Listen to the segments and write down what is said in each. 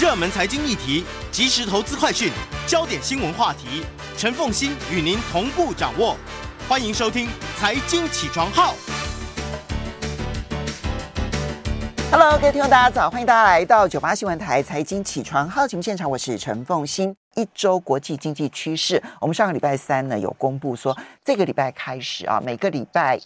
热门财经议题、即时投资快讯、焦点新闻话题，陈凤馨与您同步掌握。欢迎收听《财经起床号》。Hello，各位听众，大家早！欢迎大家来到九八新闻台《财经起床号》节目现场，我是陈凤馨。一周国际经济趋势，我们上个礼拜三呢有公布说，这个礼拜开始啊，每个礼拜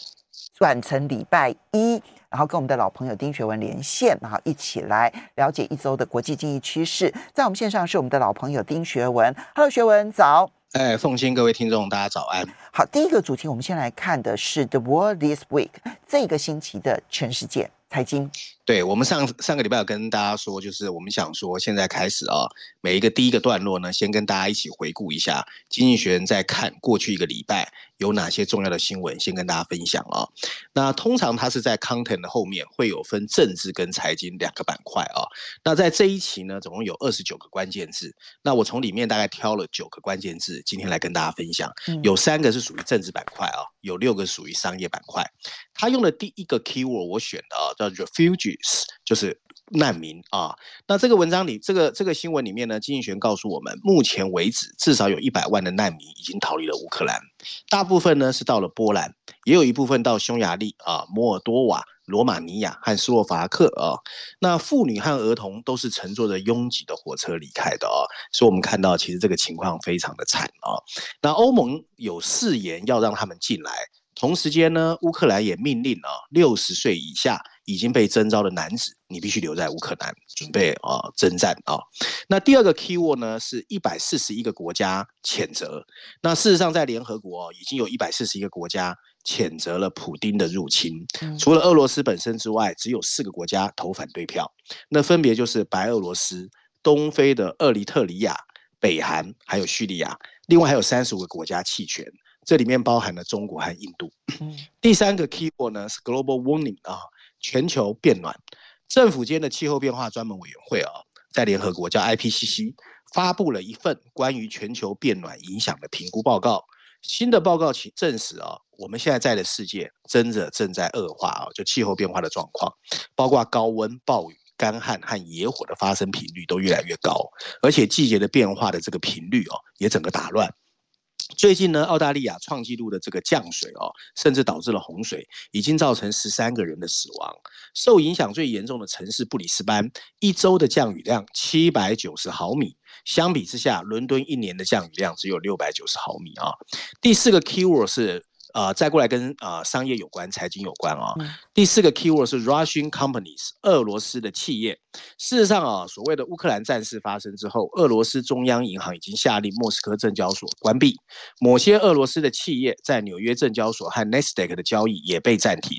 转成礼拜一。然后跟我们的老朋友丁学文连线，然后一起来了解一周的国际经济趋势。在我们线上是我们的老朋友丁学文，Hello，学文早。哎，凤馨，各位听众，大家早安。好，第一个主题，我们先来看的是 The World This Week 这个星期的全世界财经。对，我们上上个礼拜有跟大家说，就是我们想说，现在开始啊，每一个第一个段落呢，先跟大家一起回顾一下《经济学人》在看过去一个礼拜有哪些重要的新闻，先跟大家分享啊。那通常它是在 content 的后面会有分政治跟财经两个板块啊。那在这一期呢，总共有二十九个关键字，那我从里面大概挑了九个关键字，今天来跟大家分享。有三个是属于政治板块啊，有六个属于商业板块。他用的第一个 keyword 我选的啊，叫就是难民啊，那这个文章里，这个这个新闻里面呢，经济学人告诉我们，目前为止至少有一百万的难民已经逃离了乌克兰，大部分呢是到了波兰，也有一部分到匈牙利啊、摩尔多瓦、罗马尼亚和斯洛伐克啊。那妇女和儿童都是乘坐着拥挤的火车离开的啊，所以我们看到其实这个情况非常的惨啊。那欧盟有誓言要让他们进来。同时间呢，乌克兰也命令啊，六十岁以下已经被征召的男子，你必须留在乌克兰准备啊征战啊。那第二个 keyword 呢，是一百四十一个国家谴责。那事实上，在联合国已经有一百四十一个国家谴责了普丁的入侵。除了俄罗斯本身之外，只有四个国家投反对票。那分别就是白俄罗斯、东非的厄立特里亚、北韩还有叙利亚。另外还有三十五个国家弃权。这里面包含了中国和印度。第三个 keyword 呢是 global warning 啊，全球变暖。政府间的气候变化专门委员会啊，在联合国叫 IPCC 发布了一份关于全球变暖影响的评估报告。新的报告其证实啊，我们现在在的世界真的正在恶化啊，就气候变化的状况，包括高温、暴雨、干旱和野火的发生频率都越来越高，而且季节的变化的这个频率哦，也整个打乱。最近呢，澳大利亚创纪录的这个降水哦，甚至导致了洪水，已经造成十三个人的死亡。受影响最严重的城市布里斯班，一周的降雨量七百九十毫米，相比之下，伦敦一年的降雨量只有六百九十毫米啊。第四个 keyword 是。呃，再过来跟呃商业有关、财经有关啊、哦。嗯、第四个 keyword 是 Russian companies，俄罗斯的企业。事实上啊，所谓的乌克兰战事发生之后，俄罗斯中央银行已经下令莫斯科证交所关闭，某些俄罗斯的企业在纽约证交所和 Nasdaq 的交易也被暂停，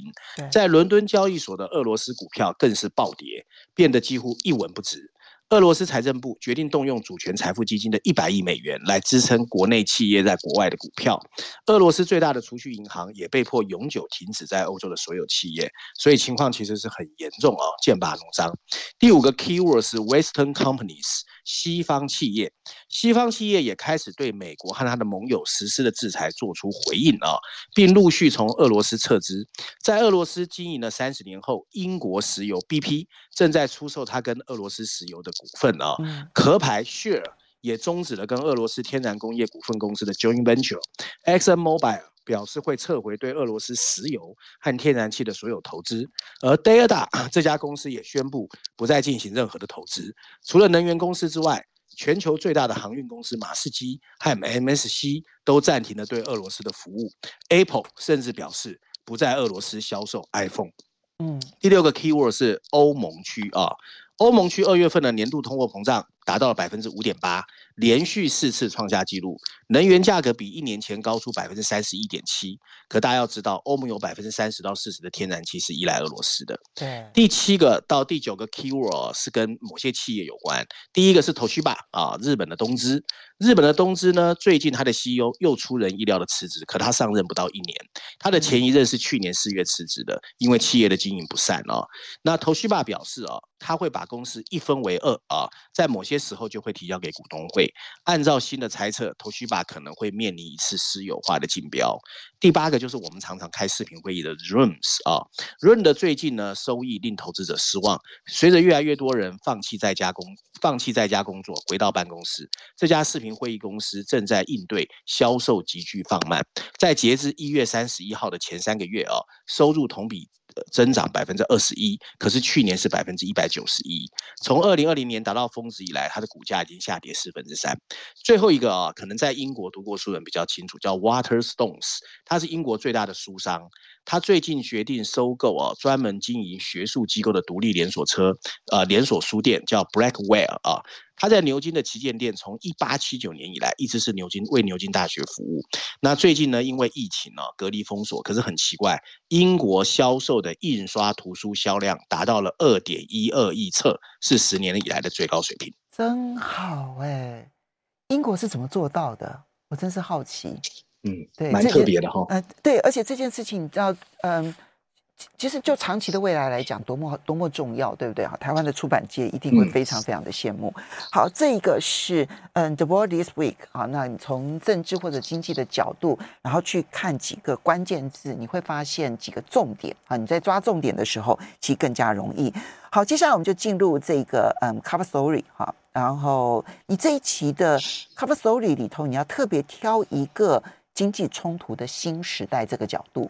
在伦敦交易所的俄罗斯股票更是暴跌，变得几乎一文不值。俄罗斯财政部决定动用主权财富基金的一百亿美元来支撑国内企业在国外的股票。俄罗斯最大的储蓄银行也被迫永久停止在欧洲的所有企业，所以情况其实是很严重啊，剑拔弩张。第五个 keywords Western companies，西方企业。西方企业也开始对美国和他的盟友实施的制裁做出回应啊，并陆续从俄罗斯撤资。在俄罗斯经营了三十年后，英国石油 BP 正在出售它跟俄罗斯石油的股份啊，壳牌 Share 也终止了跟俄罗斯天然工业股份公司的 Joint Venture。Exxon Mobil 表示会撤回对俄罗斯石油和天然气的所有投资，而 Delta 这家公司也宣布不再进行任何的投资。除了能源公司之外，全球最大的航运公司马士基和 MSC 都暂停了对俄罗斯的服务。Apple 甚至表示不在俄罗斯销售 iPhone。嗯，第六个 keyword 是欧盟区啊。欧盟区二月份的年度通货膨胀达到了百分之五点八，连续四次创下纪录。能源价格比一年前高出百分之三十一点七。可大家要知道，欧盟有百分之三十到四十的天然气是依赖俄罗斯的。对。第七个到第九个 keyword 是跟某些企业有关。第一个是 Toshiba 啊，日本的东芝。日本的东芝呢，最近它的 CEO 又出人意料的辞职，可他上任不到一年，他的前一任是去年四月辞职的，因为企业的经营不善哦。那 Toshiba 表示啊，他会把公司一分为二啊，在某些时候就会提交给股东会。按照新的猜测，Toshiba 可能会面临一次私有化的竞标。第八个就是我们常常开视频会议的 Rooms 啊，Room 的最近呢收益令投资者失望。随着越来越多人放弃在家工放弃在家工作，回到办公室，这家视频会议公司正在应对销售急剧放慢。在截至一月三十一号的前三个月啊，收入同比。增长百分之二十一，可是去年是百分之一百九十一。从二零二零年达到峰值以来，它的股价已经下跌四分之三。最后一个啊，可能在英国读过书人比较清楚，叫 Waterstones，它是英国最大的书商。他最近决定收购啊，专门经营学术机构的独立连锁车，呃，连锁书店叫 Blackwell 啊。他在牛津的旗舰店，从一八七九年以来一直是牛津为牛津大学服务。那最近呢，因为疫情呢，隔离封锁，可是很奇怪，英国销售的印刷图书销量达到了二点一二亿册，是十年以来的最高水平。真好哎，英国是怎么做到的？我真是好奇。嗯，对，蛮特别的哈。嗯、呃，对，而且这件事情你知道，嗯，其实就长期的未来来讲，多么多么重要，对不对？哈，台湾的出版界一定会非常非常的羡慕。嗯、好，这个是嗯，The World This Week 啊，那你从政治或者经济的角度，然后去看几个关键字，你会发现几个重点啊。你在抓重点的时候，其实更加容易。好，接下来我们就进入这个嗯，Cover Story 哈。然后你这一期的 Cover Story 里头，你要特别挑一个。经济冲突的新时代这个角度，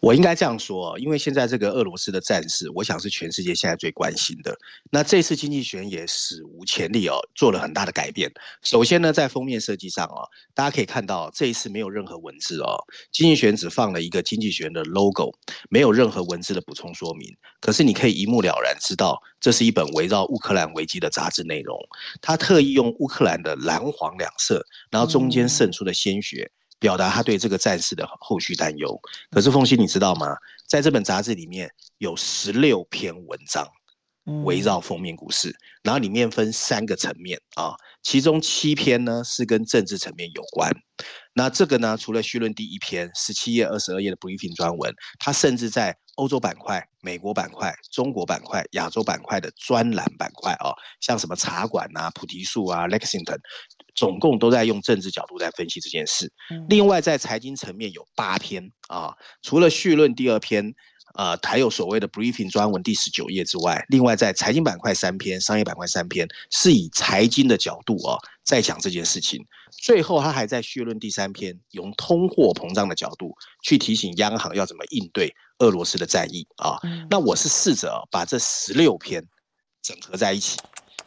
我应该这样说，因为现在这个俄罗斯的战事，我想是全世界现在最关心的。那这次经济学人也史无前例哦，做了很大的改变。首先呢，在封面设计上哦，大家可以看到这一次没有任何文字哦，经济学人只放了一个经济学人的 logo，没有任何文字的补充说明。可是你可以一目了然知道，这是一本围绕乌克兰危机的杂志内容。他特意用乌克兰的蓝黄两色，然后中间渗出的鲜血。表达他对这个战事的后续担忧。可是凤西，你知道吗？在这本杂志里面有十六篇文章，围绕封面故事，然后里面分三个层面啊，其中七篇呢是跟政治层面有关。那这个呢，除了序论第一篇十七页、二十二页的 briefing 专文，它甚至在欧洲板块、美国板块、中国板块、亚洲板块的专栏板块啊，像什么茶馆啊、菩提树啊、Lexington。总共都在用政治角度在分析这件事。另外，在财经层面有八篇啊，除了序论第二篇，呃，还有所谓的 briefing 专文第十九页之外，另外在财经板块三篇，商业板块三篇，是以财经的角度啊在讲这件事情。最后，他还在绪论第三篇，用通货膨胀的角度去提醒央行要怎么应对俄罗斯的战役啊。那我是试着把这十六篇整合在一起。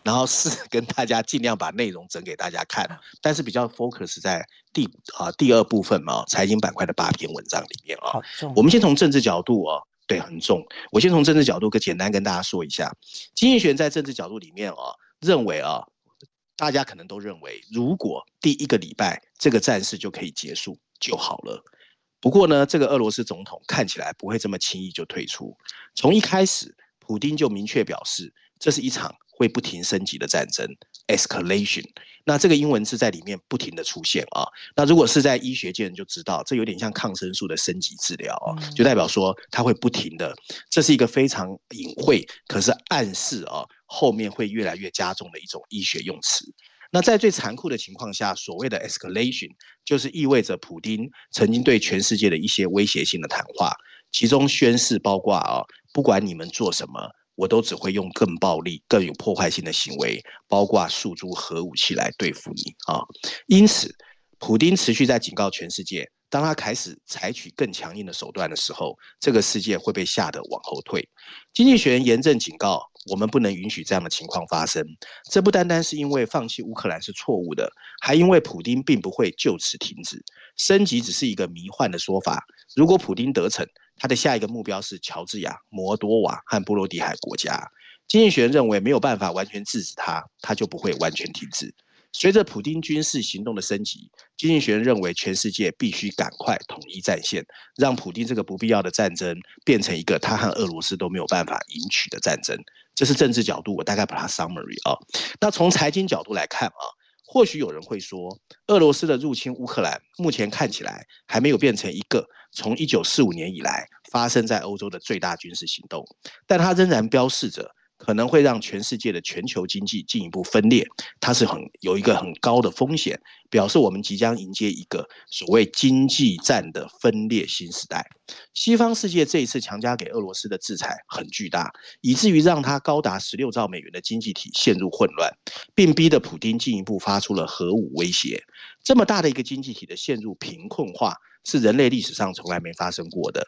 然后是跟大家尽量把内容整给大家看，但是比较 focus 在第啊第二部分嘛，财经板块的八篇文章里面啊。我们先从政治角度哦，对，很重。我先从政治角度，跟简单跟大家说一下，经济学在政治角度里面啊，认为啊，大家可能都认为，如果第一个礼拜这个战事就可以结束就好了。不过呢，这个俄罗斯总统看起来不会这么轻易就退出。从一开始，普丁就明确表示，这是一场。会不停升级的战争，escalation。那这个英文字在里面不停的出现啊。那如果是在医学界人就知道，这有点像抗生素的升级治疗啊，就代表说它会不停的。这是一个非常隐晦，可是暗示啊后面会越来越加重的一种医学用词。那在最残酷的情况下，所谓的 escalation 就是意味着普丁曾经对全世界的一些威胁性的谈话，其中宣誓包括啊，不管你们做什么。我都只会用更暴力、更有破坏性的行为，包括诉诸核武器来对付你啊！因此，普丁持续在警告全世界，当他开始采取更强硬的手段的时候，这个世界会被吓得往后退。经济学人严正警告，我们不能允许这样的情况发生。这不单单是因为放弃乌克兰是错误的，还因为普丁并不会就此停止。升级只是一个迷幻的说法。如果普丁得逞，他的下一个目标是乔治亚、摩多瓦和波罗的海国家。经济学人认为没有办法完全制止他，他就不会完全停止。随着普丁军事行动的升级，经济学人认为全世界必须赶快统一战线，让普丁这个不必要的战争变成一个他和俄罗斯都没有办法赢取的战争。这是政治角度，我大概把它 summary 啊。那从财经角度来看啊，或许有人会说，俄罗斯的入侵乌克兰目前看起来还没有变成一个。从一九四五年以来发生在欧洲的最大军事行动，但它仍然标示着可能会让全世界的全球经济进一步分裂，它是很有一个很高的风险，表示我们即将迎接一个所谓经济战的分裂新时代。西方世界这一次强加给俄罗斯的制裁很巨大，以至于让它高达十六兆美元的经济体陷入混乱，并逼得普丁进一步发出了核武威胁。这么大的一个经济体的陷入贫困化，是人类历史上从来没发生过的。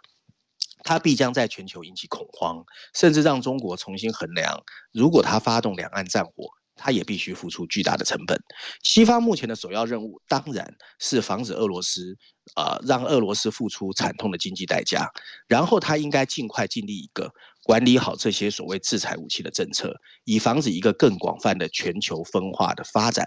它必将在全球引起恐慌，甚至让中国重新衡量，如果它发动两岸战火，它也必须付出巨大的成本。西方目前的首要任务当然是防止俄罗斯，呃，让俄罗斯付出惨痛的经济代价。然后，它应该尽快建立一个管理好这些所谓制裁武器的政策，以防止一个更广泛的全球分化的发展。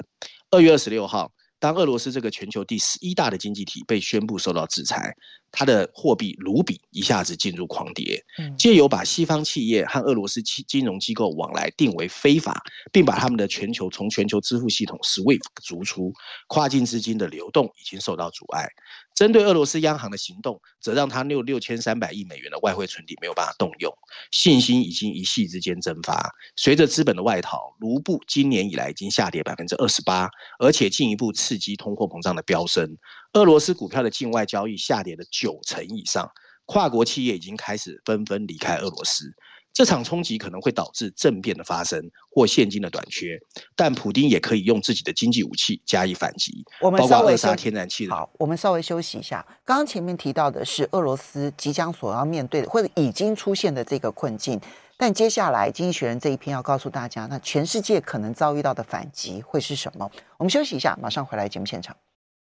二月二十六号。当俄罗斯这个全球第十一大的经济体被宣布受到制裁，它的货币卢比一下子进入狂跌，借由把西方企业和俄罗斯金融机构往来定为非法，并把他们的全球从全球支付系统 SWIFT 逐出，跨境资金的流动已经受到阻碍。针对俄罗斯央行的行动，则让他六六千三百亿美元的外汇存底没有办法动用，信心已经一夕之间蒸发。随着资本的外逃，卢布今年以来已经下跌百分之二十八，而且进一步刺激通货膨胀的飙升。俄罗斯股票的境外交易下跌了九成以上，跨国企业已经开始纷纷离开俄罗斯。这场冲击可能会导致政变的发生或现金的短缺，但普丁也可以用自己的经济武器加以反击，我们稍微扼杀天然气。好，我们稍微休息一下。刚刚前面提到的是俄罗斯即将所要面对的或者已经出现的这个困境，但接下来《经济学人》这一篇要告诉大家，那全世界可能遭遇到的反击会是什么？我们休息一下，马上回来节目现场。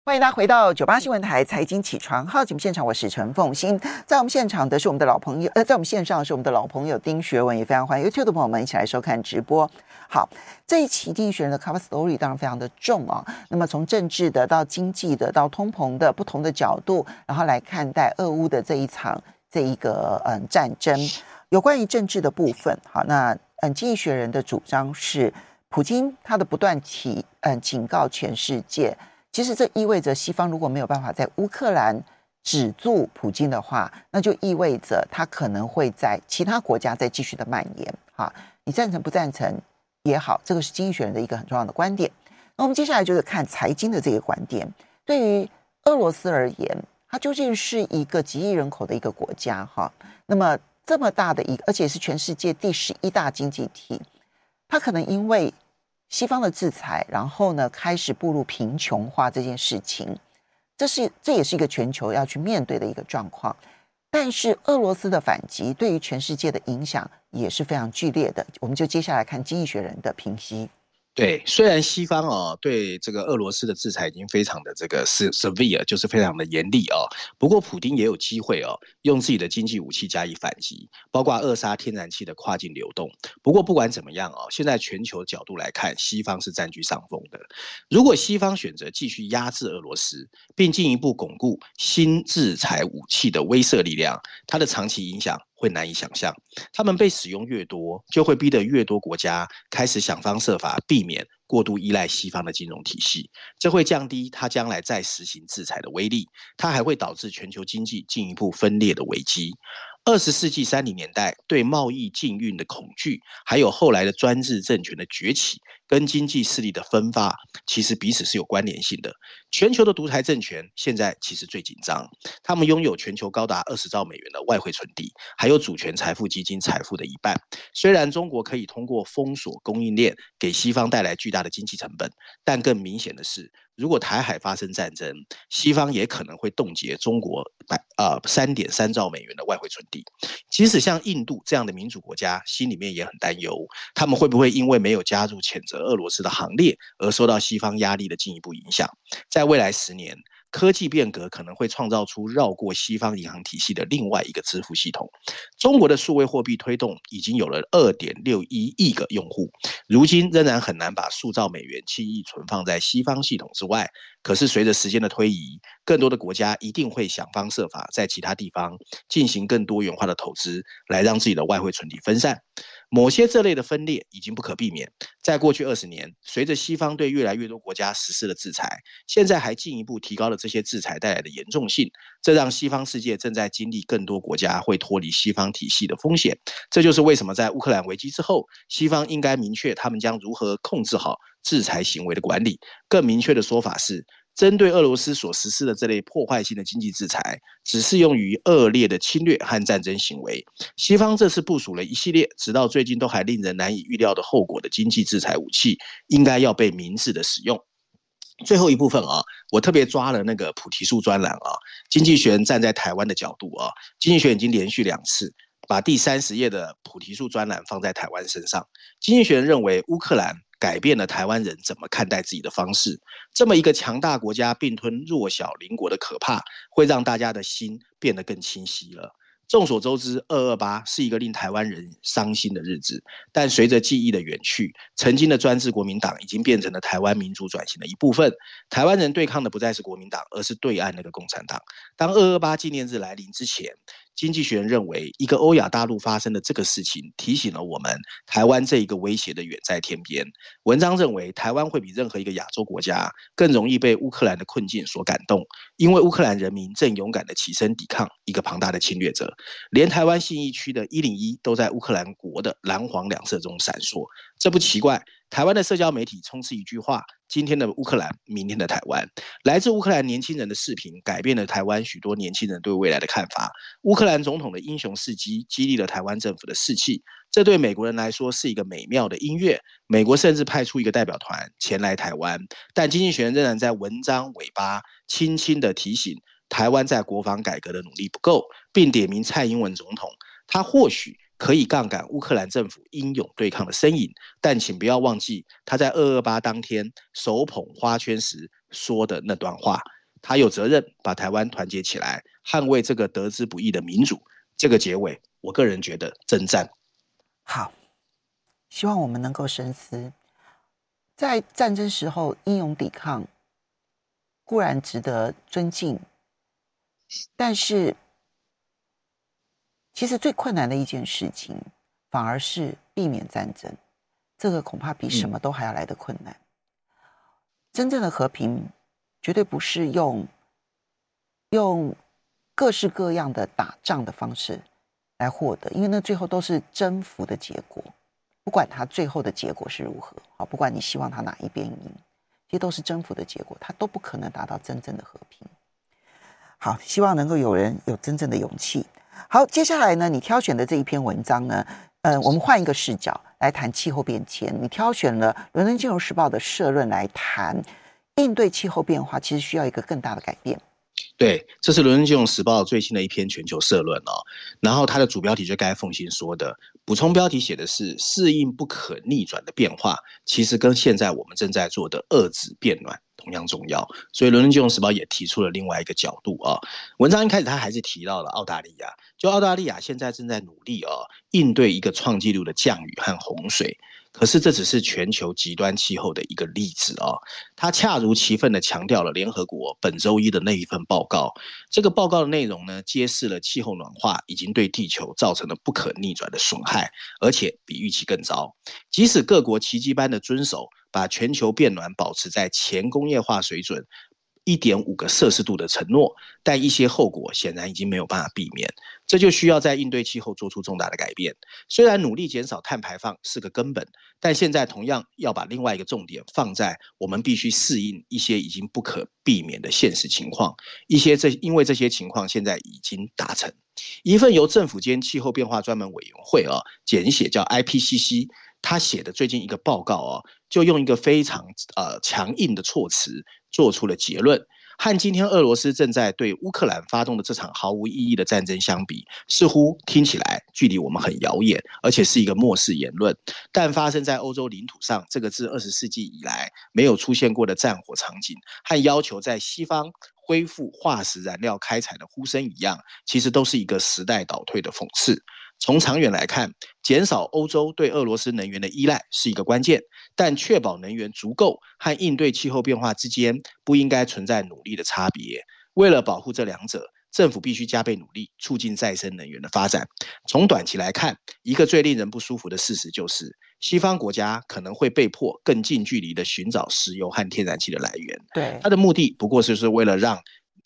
欢迎大家回到九八新闻台财经起床号节目现场，我是陈凤欣，在我们现场的是我们的老朋友，呃，在我们线上是我们的老朋友丁学文，也非常欢迎 YouTube 的朋友们一起来收看直播。好，这一期经济学人的 Cover Story 当然非常的重啊，那么从政治的到经济的到通膨的不同的角度，然后来看待俄乌的这一场这一个嗯战争。有关于政治的部分，好，那嗯经济学人的主张是，普京他的不断提嗯警告全世界。其实这意味着西方如果没有办法在乌克兰止住普京的话，那就意味着他可能会在其他国家再继续的蔓延。哈，你赞成不赞成也好，这个是经济学人的一个很重要的观点。那我们接下来就是看财经的这个观点。对于俄罗斯而言，它究竟是一个几亿人口的一个国家？哈，那么这么大的一个，而且是全世界第十一大经济体，它可能因为。西方的制裁，然后呢，开始步入贫穷化这件事情，这是这也是一个全球要去面对的一个状况。但是俄罗斯的反击对于全世界的影响也是非常剧烈的。我们就接下来看《经济学人》的评析。对，虽然西方哦对这个俄罗斯的制裁已经非常的这个 severe，就是非常的严厉哦。不过普丁也有机会哦，用自己的经济武器加以反击，包括扼杀天然气的跨境流动。不过不管怎么样哦，现在全球角度来看，西方是占据上风的。如果西方选择继续压制俄罗斯，并进一步巩固新制裁武器的威慑力量，它的长期影响。会难以想象，他们被使用越多，就会逼得越多国家开始想方设法避免过度依赖西方的金融体系，这会降低它将来再实行制裁的威力，它还会导致全球经济进一步分裂的危机。二十世纪三零年代对贸易禁运的恐惧，还有后来的专制政权的崛起，跟经济势力的分发，其实彼此是有关联性的。全球的独裁政权现在其实最紧张，他们拥有全球高达二十兆美元的外汇存底，还有主权财富基金财富的一半。虽然中国可以通过封锁供应链，给西方带来巨大的经济成本，但更明显的是，如果台海发生战争，西方也可能会冻结中国百呃三点三兆美元的外汇存底。即使像印度这样的民主国家，心里面也很担忧，他们会不会因为没有加入谴责俄罗斯的行列，而受到西方压力的进一步影响？在未来十年。科技变革可能会创造出绕过西方银行体系的另外一个支付系统。中国的数位货币推动已经有了二点六一亿个用户，如今仍然很难把数兆美元轻易存放在西方系统之外。可是随着时间的推移，更多的国家一定会想方设法在其他地方进行更多元化的投资，来让自己的外汇存底分散。某些这类的分裂已经不可避免。在过去二十年，随着西方对越来越多国家实施了制裁，现在还进一步提高了这些制裁带来的严重性，这让西方世界正在经历更多国家会脱离西方体系的风险。这就是为什么在乌克兰危机之后，西方应该明确他们将如何控制好制裁行为的管理。更明确的说法是，针对俄罗斯所实施的这类破坏性的经济制裁，只适用于恶劣的侵略和战争行为。西方这次部署了一系列，直到最近都还令人难以预料的后果的经济制裁武器，应该要被明智的使用。最后一部分啊，我特别抓了那个菩提树专栏啊，经济学人站在台湾的角度啊，经济学人已经连续两次把第三十页的菩提树专栏放在台湾身上。经济学人认为乌克兰。改变了台湾人怎么看待自己的方式。这么一个强大国家并吞弱小邻国的可怕，会让大家的心变得更清晰了。众所周知，二二八是一个令台湾人伤心的日子。但随着记忆的远去，曾经的专制国民党已经变成了台湾民主转型的一部分。台湾人对抗的不再是国民党，而是对岸那个共产党。当二二八纪念日来临之前，经济学人认为，一个欧亚大陆发生的这个事情，提醒了我们台湾这一个威胁的远在天边。文章认为，台湾会比任何一个亚洲国家更容易被乌克兰的困境所感动，因为乌克兰人民正勇敢地起身抵抗一个庞大的侵略者。连台湾信义区的一零一都在乌克兰国的蓝黄两色中闪烁，这不奇怪。台湾的社交媒体充斥一句话：“今天的乌克兰，明天的台湾。”来自乌克兰年轻人的视频，改变了台湾许多年轻人对未来的看法。乌克兰总统的英雄事迹，激励了台湾政府的士气。这对美国人来说是一个美妙的音乐。美国甚至派出一个代表团前来台湾，但经济学人仍然在文章尾巴轻轻地提醒台湾在国防改革的努力不够，并点名蔡英文总统，他或许。可以杠杆乌克兰政府英勇对抗的身影，但请不要忘记他在二二八当天手捧花圈时说的那段话。他有责任把台湾团结起来，捍卫这个得之不易的民主。这个结尾，我个人觉得真赞。好，希望我们能够深思，在战争时候英勇抵抗固然值得尊敬，但是。其实最困难的一件事情，反而是避免战争。这个恐怕比什么都还要来的困难。嗯、真正的和平，绝对不是用用各式各样的打仗的方式来获得，因为那最后都是征服的结果。不管他最后的结果是如何，好，不管你希望他哪一边赢，这些都是征服的结果，他都不可能达到真正的和平。好，希望能够有人有真正的勇气。好，接下来呢，你挑选的这一篇文章呢，呃，我们换一个视角来谈气候变迁。你挑选了《伦敦金融时报》的社论来谈应对气候变化，其实需要一个更大的改变。对，这是《伦敦金融时报》最新的一篇全球社论哦。然后它的主标题就该凤馨说的，补充标题写的是“适应不可逆转的变化”，其实跟现在我们正在做的遏制变暖。同样重要，所以《伦敦金融时报》也提出了另外一个角度啊。文章一开始他还是提到了澳大利亚，就澳大利亚现在正在努力啊应对一个创纪录的降雨和洪水。可是这只是全球极端气候的一个例子啊，它恰如其分地强调了联合国本周一的那一份报告。这个报告的内容呢，揭示了气候暖化已经对地球造成了不可逆转的损害，而且比预期更糟。即使各国奇迹般的遵守，把全球变暖保持在前工业化水准。一点五个摄氏度的承诺，但一些后果显然已经没有办法避免，这就需要在应对气候做出重大的改变。虽然努力减少碳排放是个根本，但现在同样要把另外一个重点放在我们必须适应一些已经不可避免的现实情况。一些这因为这些情况现在已经达成。一份由政府间气候变化专门委员会啊简写叫 IPCC，他写的最近一个报告啊，就用一个非常呃强硬的措辞。做出了结论，和今天俄罗斯正在对乌克兰发动的这场毫无意义的战争相比，似乎听起来距离我们很遥远，而且是一个漠视言论。但发生在欧洲领土上这个自二十世纪以来没有出现过的战火场景，和要求在西方恢复化石燃料开采的呼声一样，其实都是一个时代倒退的讽刺。从长远来看，减少欧洲对俄罗斯能源的依赖是一个关键，但确保能源足够和应对气候变化之间不应该存在努力的差别。为了保护这两者，政府必须加倍努力，促进再生能源的发展。从短期来看，一个最令人不舒服的事实就是，西方国家可能会被迫更近距离地寻找石油和天然气的来源。对，它的目的不过就是为了让。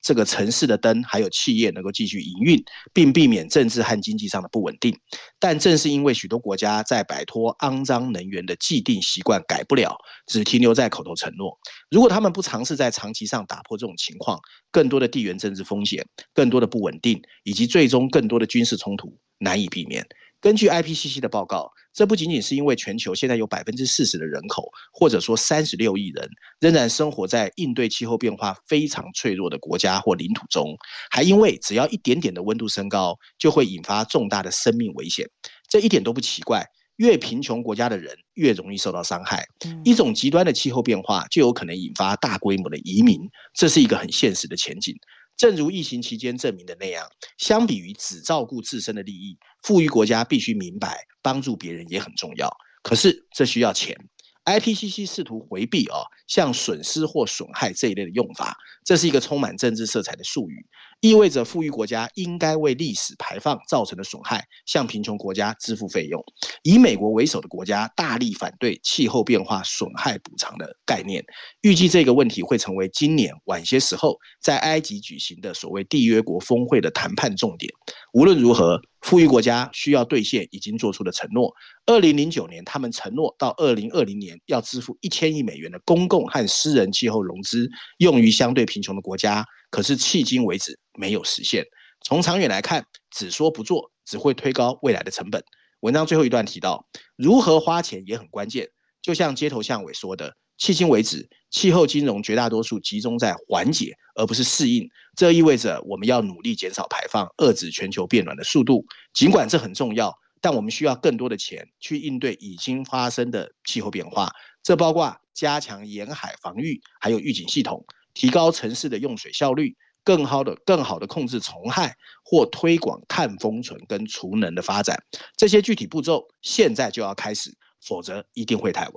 这个城市的灯还有企业能够继续营运，并避免政治和经济上的不稳定。但正是因为许多国家在摆脱肮脏能源的既定习惯改不了，只停留在口头承诺。如果他们不尝试在长期上打破这种情况，更多的地缘政治风险、更多的不稳定，以及最终更多的军事冲突难以避免。根据 IPCC 的报告，这不仅仅是因为全球现在有百分之四十的人口，或者说三十六亿人，仍然生活在应对气候变化非常脆弱的国家或领土中，还因为只要一点点的温度升高，就会引发重大的生命危险。这一点都不奇怪，越贫穷国家的人越容易受到伤害。一种极端的气候变化就有可能引发大规模的移民，这是一个很现实的前景。正如疫情期间证明的那样，相比于只照顾自身的利益，富裕国家必须明白，帮助别人也很重要。可是这需要钱。IPCC 试图回避哦，像损失或损害这一类的用法，这是一个充满政治色彩的术语，意味着富裕国家应该为历史排放造成的损害向贫穷国家支付费用。以美国为首的国家大力反对气候变化损害补偿的概念，预计这个问题会成为今年晚些时候在埃及举行的所谓缔约国峰会的谈判重点。无论如何。富裕国家需要兑现已经做出的承诺。二零零九年，他们承诺到二零二零年要支付一千亿美元的公共和私人气候融资，用于相对贫穷的国家。可是迄今为止没有实现。从长远来看，只说不做只会推高未来的成本。文章最后一段提到，如何花钱也很关键。就像街头巷尾说的。迄今为止，气候金融绝大多数集中在缓解，而不是适应。这意味着我们要努力减少排放，遏制全球变暖的速度。尽管这很重要，但我们需要更多的钱去应对已经发生的气候变化。这包括加强沿海防御，还有预警系统，提高城市的用水效率，更好的、更好的控制虫害，或推广碳封存跟储能的发展。这些具体步骤现在就要开始，否则一定会太晚。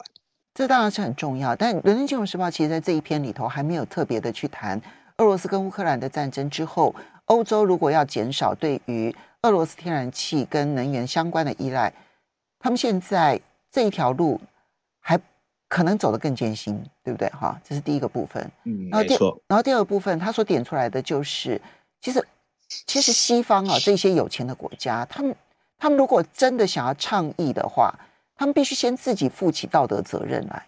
这当然是很重要，但《伦敦金融时报》其实在这一篇里头还没有特别的去谈俄罗斯跟乌克兰的战争之后，欧洲如果要减少对于俄罗斯天然气跟能源相关的依赖，他们现在这一条路可能走得更艰辛，对不对？哈，这是第一个部分。嗯，然后第。然后第二个部分，他所点出来的就是，其实其实西方啊这些有钱的国家，他们他们如果真的想要倡议的话。他们必须先自己负起道德责任来，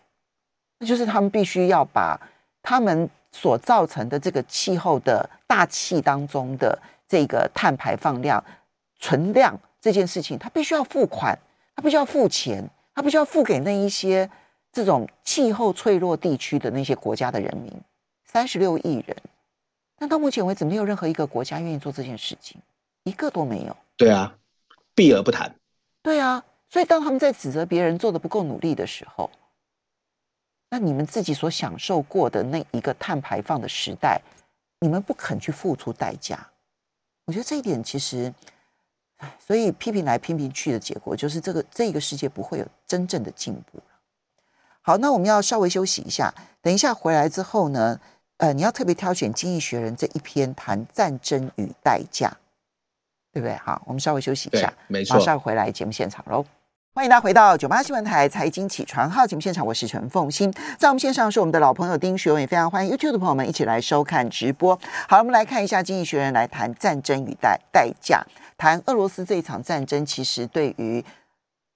那就是他们必须要把他们所造成的这个气候的大气当中的这个碳排放量存量这件事情，他必须要付款，他必须要付钱，他必须要付给那一些这种气候脆弱地区的那些国家的人民，三十六亿人，但到目前为止，没有任何一个国家愿意做这件事情，一个都没有。对啊，避而不谈。对啊。所以，当他们在指责别人做的不够努力的时候，那你们自己所享受过的那一个碳排放的时代，你们不肯去付出代价。我觉得这一点其实，所以批评来批评去的结果，就是这个这个世界不会有真正的进步。好，那我们要稍微休息一下，等一下回来之后呢，呃，你要特别挑选《经济学人》这一篇谈战争与代价，对不对？好，我们稍微休息一下，没错，马上回来节目现场喽。欢迎大家回到九八新闻台财经起床号节目现场，我是陈凤欣，在我们线上是我们的老朋友丁学文，也非常欢迎 YouTube 的朋友们一起来收看直播。好，我们来看一下《经济学人》来谈战争与代代价，谈俄罗斯这一场战争，其实对于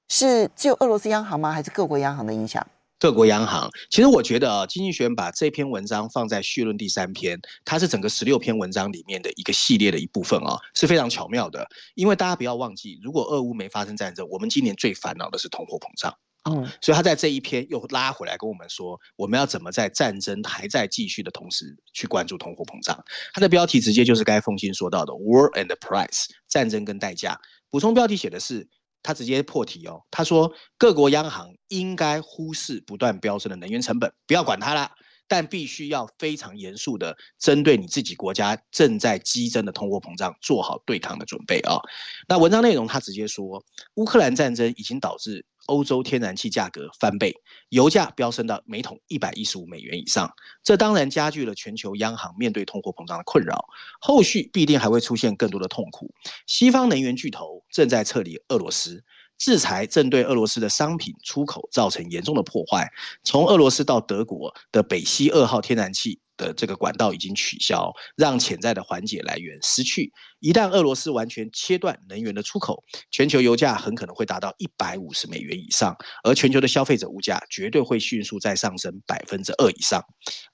是只有俄罗斯央行吗？还是各国央行的影响？各国央行，其实我觉得啊，经济学人把这篇文章放在序论第三篇，它是整个十六篇文章里面的一个系列的一部分啊，是非常巧妙的。因为大家不要忘记，如果俄乌没发生战争，我们今年最烦恼的是通货膨胀。嗯，所以他在这一篇又拉回来跟我们说，我们要怎么在战争还在继续的同时去关注通货膨胀。他的标题直接就是该凤馨说到的 “War and the Price”，战争跟代价。补充标题写的是。他直接破题哦，他说各国央行应该忽视不断飙升的能源成本，不要管它了。但必须要非常严肃的针对你自己国家正在激增的通货膨胀做好对抗的准备啊。那文章内容他直接说，乌克兰战争已经导致欧洲天然气价格翻倍，油价飙升到每桶一百一十五美元以上，这当然加剧了全球央行面对通货膨胀的困扰，后续必定还会出现更多的痛苦。西方能源巨头正在撤离俄罗斯。制裁正对俄罗斯的商品出口造成严重的破坏。从俄罗斯到德国的北溪二号天然气的这个管道已经取消，让潜在的缓解来源失去。一旦俄罗斯完全切断能源的出口，全球油价很可能会达到一百五十美元以上，而全球的消费者物价绝对会迅速再上升百分之二以上。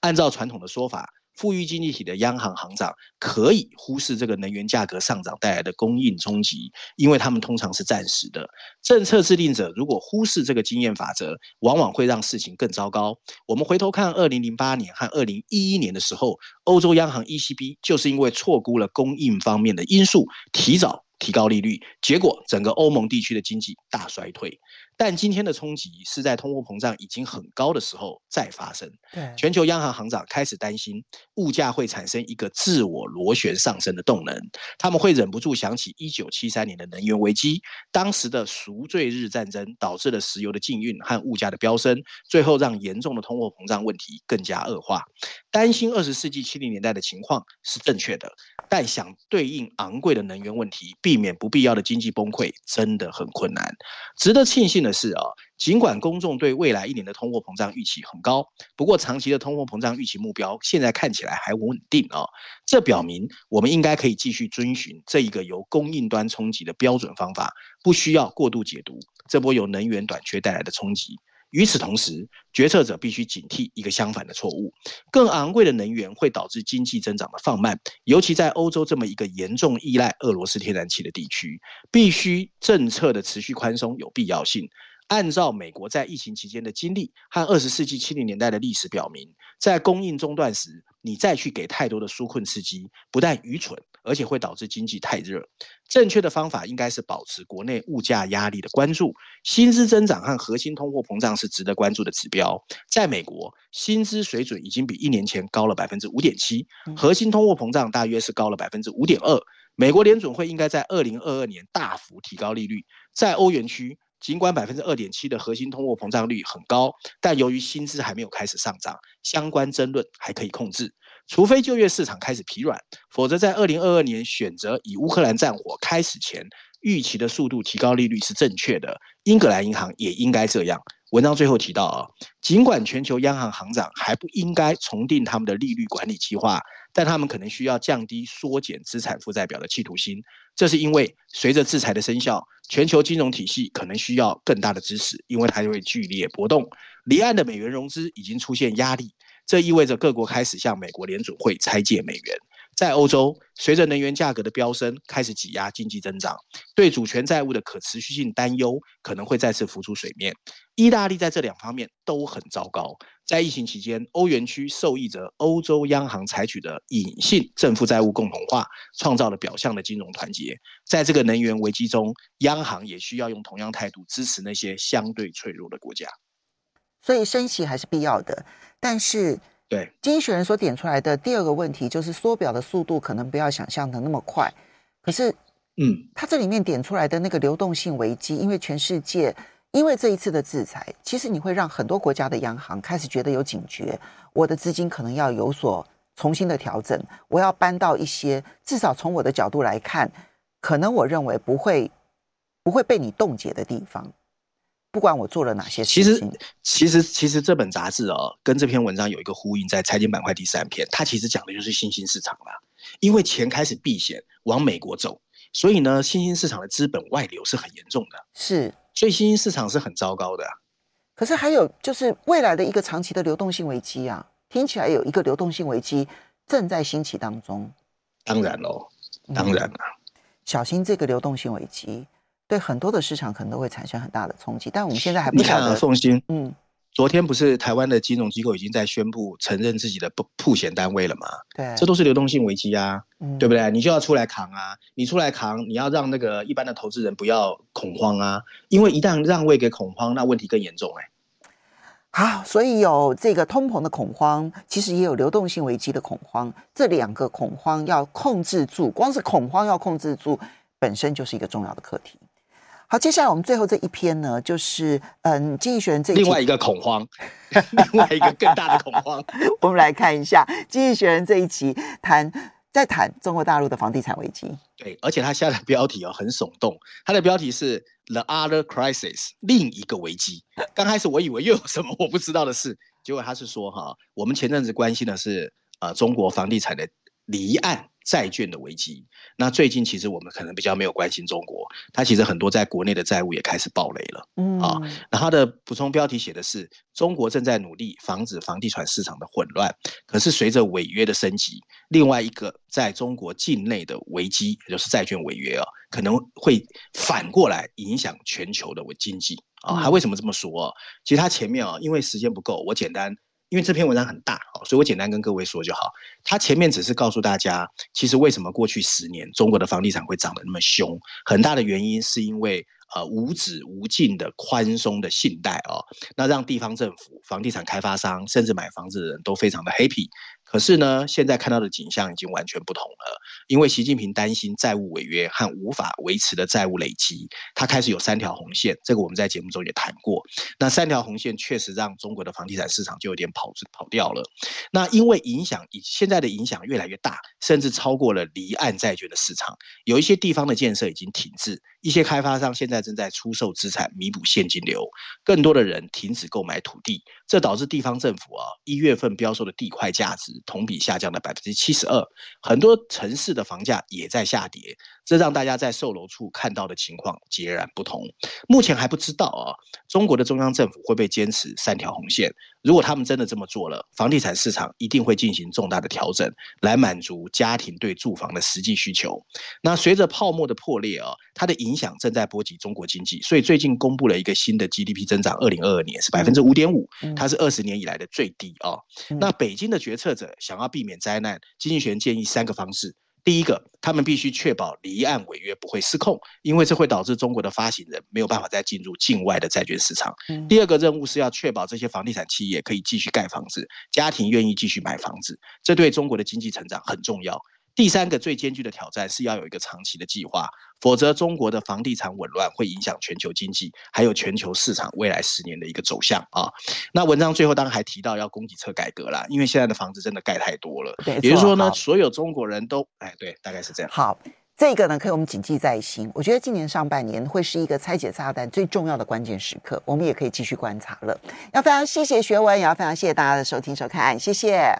按照传统的说法。富裕经济体的央行行长可以忽视这个能源价格上涨带来的供应冲击，因为他们通常是暂时的。政策制定者如果忽视这个经验法则，往往会让事情更糟糕。我们回头看二零零八年和二零一一年的时候，欧洲央行 ECB 就是因为错估了供应方面的因素，提早提高利率，结果整个欧盟地区的经济大衰退。但今天的冲击是在通货膨胀已经很高的时候再发生。对，全球央行行长开始担心物价会产生一个自我螺旋上升的动能，他们会忍不住想起一九七三年的能源危机，当时的赎罪日战争导致了石油的禁运和物价的飙升，最后让严重的通货膨胀问题更加恶化。担心二十世纪七零年代的情况是正确的，但想对应昂贵的能源问题，避免不必要的经济崩溃，真的很困难。值得庆幸的是啊，尽管公众对未来一年的通货膨胀预期很高，不过长期的通货膨胀预期目标现在看起来还稳定啊。这表明我们应该可以继续遵循这一个由供应端冲击的标准方法，不需要过度解读这波由能源短缺带来的冲击。与此同时，决策者必须警惕一个相反的错误：更昂贵的能源会导致经济增长的放慢，尤其在欧洲这么一个严重依赖俄罗斯天然气的地区，必须政策的持续宽松有必要性。按照美国在疫情期间的经历和二十世纪七零年代的历史表明，在供应中断时，你再去给太多的纾困刺激，不但愚蠢，而且会导致经济太热。正确的方法应该是保持国内物价压力的关注，薪资增长和核心通货膨胀是值得关注的指标。在美国，薪资水准已经比一年前高了百分之五点七，核心通货膨胀大约是高了百分之五点二。美国联准会应该在二零二二年大幅提高利率。在欧元区。尽管百分之二点七的核心通货膨胀率很高，但由于薪资还没有开始上涨，相关争论还可以控制。除非就业市场开始疲软，否则在二零二二年选择以乌克兰战火开始前预期的速度提高利率是正确的。英格兰银行也应该这样。文章最后提到啊，尽管全球央行行长还不应该重定他们的利率管理计划，但他们可能需要降低缩减资产负债表的企图心。这是因为随着制裁的生效，全球金融体系可能需要更大的支持，因为它就会剧烈波动。离岸的美元融资已经出现压力，这意味着各国开始向美国联准会拆借美元。在欧洲，随着能源价格的飙升，开始挤压经济增长，对主权债务的可持续性担忧可能会再次浮出水面。意大利在这两方面都很糟糕。在疫情期间，欧元区受益着欧洲央行采取的隐性正负债务共同化，创造了表象的金融团结。在这个能源危机中，央行也需要用同样态度支持那些相对脆弱的国家。所以升息还是必要的，但是。对，经济学人所点出来的第二个问题就是缩表的速度可能不要想象的那么快。可是，嗯，他这里面点出来的那个流动性危机，因为全世界因为这一次的制裁，其实你会让很多国家的央行开始觉得有警觉，我的资金可能要有所重新的调整，我要搬到一些至少从我的角度来看，可能我认为不会不会被你冻结的地方。不管我做了哪些事情，其实其实其实这本杂志哦，跟这篇文章有一个呼应，在财经板块第三篇，它其实讲的就是新兴市场啦。因为钱开始避险往美国走，所以呢，新兴市场的资本外流是很严重的。是，所以新兴市场是很糟糕的。可是还有就是未来的一个长期的流动性危机啊，听起来有一个流动性危机正在兴起当中。当然喽，当然了，嗯，小心这个流动性危机。对很多的市场可能都会产生很大的冲击，但我们现在还不晓得。宋鑫，嗯，昨天不是台湾的金融机构已经在宣布承认自己的不曝险单位了吗？对，这都是流动性危机啊，嗯、对不对？你就要出来扛啊！你出来扛，你要让那个一般的投资人不要恐慌啊，因为一旦让位给恐慌，那问题更严重哎、欸。好，所以有这个通膨的恐慌，其实也有流动性危机的恐慌。这两个恐慌要控制住，光是恐慌要控制住，本身就是一个重要的课题。好，接下来我们最后这一篇呢，就是嗯，经济学人这一另外一个恐慌，另外一个更大的恐慌。我们来看一下经济学人这一期谈在谈中国大陆的房地产危机。对，而且他下的标题哦很耸动，他的标题是 The Other Crisis，另一个危机。刚开始我以为又有什么我不知道的事，结果他是说哈，我们前阵子关心的是呃中国房地产的离岸。债券的危机，那最近其实我们可能比较没有关心中国，它其实很多在国内的债务也开始暴雷了，嗯啊，那它的补充标题写的是中国正在努力防止房地产市场的混乱，可是随着违约的升级，另外一个在中国境内的危机，也就是债券违约啊，可能会反过来影响全球的经济啊。他为什么这么说？其实他前面啊，因为时间不够，我简单。因为这篇文章很大，所以我简单跟各位说就好。他前面只是告诉大家，其实为什么过去十年中国的房地产会涨得那么凶，很大的原因是因为呃无止无尽的宽松的信贷哦，那让地方政府、房地产开发商甚至买房子的人都非常的 happy。可是呢，现在看到的景象已经完全不同了，因为习近平担心债务违约和无法维持的债务累积，他开始有三条红线，这个我们在节目中也谈过。那三条红线确实让中国的房地产市场就有点跑跑掉了。那因为影响以现在的影响越来越大，甚至超过了离岸债券的市场，有一些地方的建设已经停滞，一些开发商现在正在出售资产弥补现金流，更多的人停止购买土地，这导致地方政府啊一月份标售的地块价值。同比下降了百分之七十二，很多城市的房价也在下跌，这让大家在售楼处看到的情况截然不同。目前还不知道啊，中国的中央政府会不会坚持三条红线？如果他们真的这么做了，房地产市场一定会进行重大的调整，来满足家庭对住房的实际需求。那随着泡沫的破裂啊，它的影响正在波及中国经济，所以最近公布了一个新的 GDP 增长，二零二二年是百分之五点五，它是二十年以来的最低啊。那北京的决策者想要避免灾难，经济学建议三个方式。第一个，他们必须确保离岸违约不会失控，因为这会导致中国的发行人没有办法再进入境外的债券市场。第二个任务是要确保这些房地产企业可以继续盖房子，家庭愿意继续买房子，这对中国的经济成长很重要。第三个最艰巨的挑战是要有一个长期的计划，否则中国的房地产紊乱会影响全球经济，还有全球市场未来十年的一个走向啊。那文章最后当然还提到要供给侧改革啦，因为现在的房子真的盖太多了。对，也就是说呢，所有中国人都哎，对，大概是这样。好，这个呢，可以我们谨记在心。我觉得今年上半年会是一个拆解炸弹最重要的关键时刻，我们也可以继续观察了。要非常谢谢学文，也要非常谢谢大家的收听收看，谢谢。